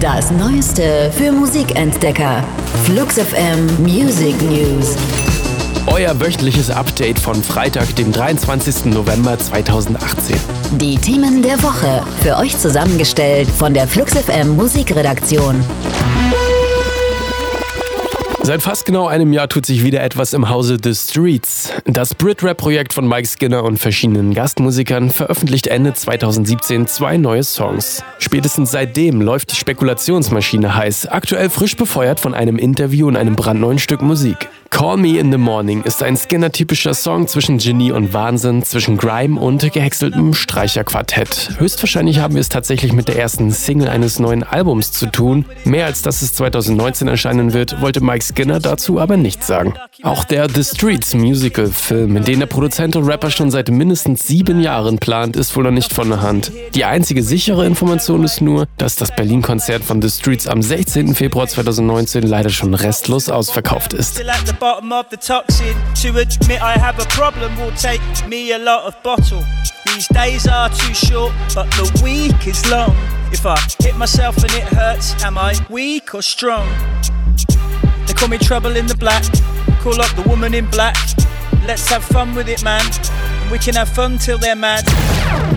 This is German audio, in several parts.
Das Neueste für Musikentdecker. Flux FM Music News. Euer wöchentliches Update von Freitag, dem 23. November 2018. Die Themen der Woche. Für euch zusammengestellt von der Flux FM Musikredaktion. Seit fast genau einem Jahr tut sich wieder etwas im Hause The Streets. Das Brit-Rap-Projekt von Mike Skinner und verschiedenen Gastmusikern veröffentlicht Ende 2017 zwei neue Songs. Spätestens seitdem läuft die Spekulationsmaschine heiß, aktuell frisch befeuert von einem Interview und einem brandneuen Stück Musik. Call Me in the Morning ist ein Skinner-typischer Song zwischen Genie und Wahnsinn, zwischen Grime und gehäckseltem Streicherquartett. Höchstwahrscheinlich haben wir es tatsächlich mit der ersten Single eines neuen Albums zu tun. Mehr als dass es 2019 erscheinen wird, wollte Mike Skinner dazu aber nichts sagen. Auch der The Streets Musical-Film, in den der Produzent und Rapper schon seit mindestens sieben Jahren plant, ist wohl noch nicht von der Hand. Die einzige sichere Information ist nur, dass das Berlin-Konzert von The Streets am 16. Februar 2019 leider schon restlos ausverkauft ist. Bottom of the toxin. To admit I have a problem will take me a lot of bottle. These days are too short, but the week is long. If I hit myself and it hurts, am I weak or strong? They call me trouble in the black. Call up the woman in black. Let's have fun with it, man. We can have fun till they're mad.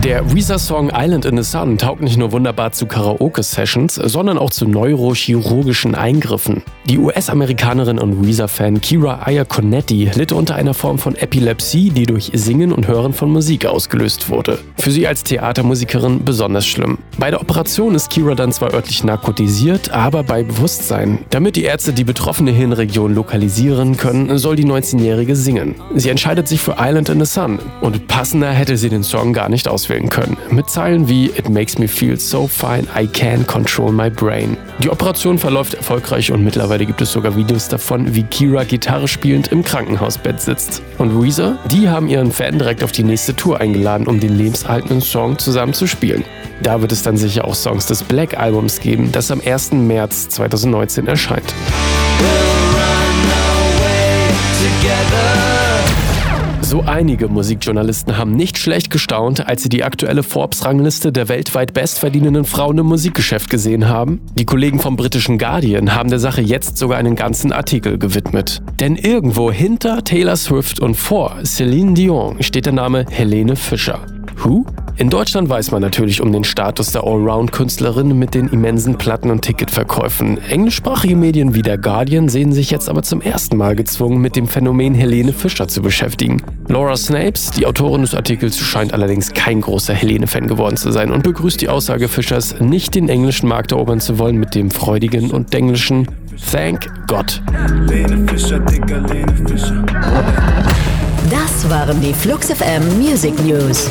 Der Weezer-Song Island in the Sun taugt nicht nur wunderbar zu Karaoke-Sessions, sondern auch zu neurochirurgischen Eingriffen. Die US-Amerikanerin und Weezer-Fan Kira Iaconetti litt unter einer Form von Epilepsie, die durch Singen und Hören von Musik ausgelöst wurde. Für sie als Theatermusikerin besonders schlimm. Bei der Operation ist Kira dann zwar örtlich narkotisiert, aber bei Bewusstsein. Damit die Ärzte die betroffene Hirnregion lokalisieren können, soll die 19-Jährige singen. Sie entscheidet sich für Island in the Sun und passender hätte sie den Song gar nicht auswählen können. Mit Zeilen wie It makes me feel so fine, I can control my brain. Die Operation verläuft erfolgreich und mittlerweile Mittlerweile gibt es sogar Videos davon, wie Kira Gitarre spielend im Krankenhausbett sitzt. Und Weezer, die haben ihren Fan direkt auf die nächste Tour eingeladen, um den lebenserhaltenden Song zusammen zu spielen. Da wird es dann sicher auch Songs des Black Albums geben, das am 1. März 2019 erscheint. We'll so einige Musikjournalisten haben nicht schlecht gestaunt, als sie die aktuelle Forbes-Rangliste der weltweit bestverdienenden Frauen im Musikgeschäft gesehen haben. Die Kollegen vom britischen Guardian haben der Sache jetzt sogar einen ganzen Artikel gewidmet. Denn irgendwo hinter Taylor Swift und vor Celine Dion steht der Name Helene Fischer. Who? In Deutschland weiß man natürlich um den Status der Allround-Künstlerin mit den immensen Platten- und Ticketverkäufen. Englischsprachige Medien wie der Guardian sehen sich jetzt aber zum ersten Mal gezwungen, mit dem Phänomen Helene Fischer zu beschäftigen. Laura Snapes, die Autorin des Artikels, scheint allerdings kein großer Helene-Fan geworden zu sein und begrüßt die Aussage Fischers, nicht den englischen Markt erobern zu wollen mit dem freudigen und englischen Thank God. Das waren die Flux FM Music News.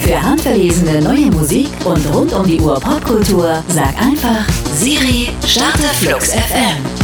Für handverlesene neue Musik und rund um die Uhr Popkultur sag einfach Siri, starte Flux FM.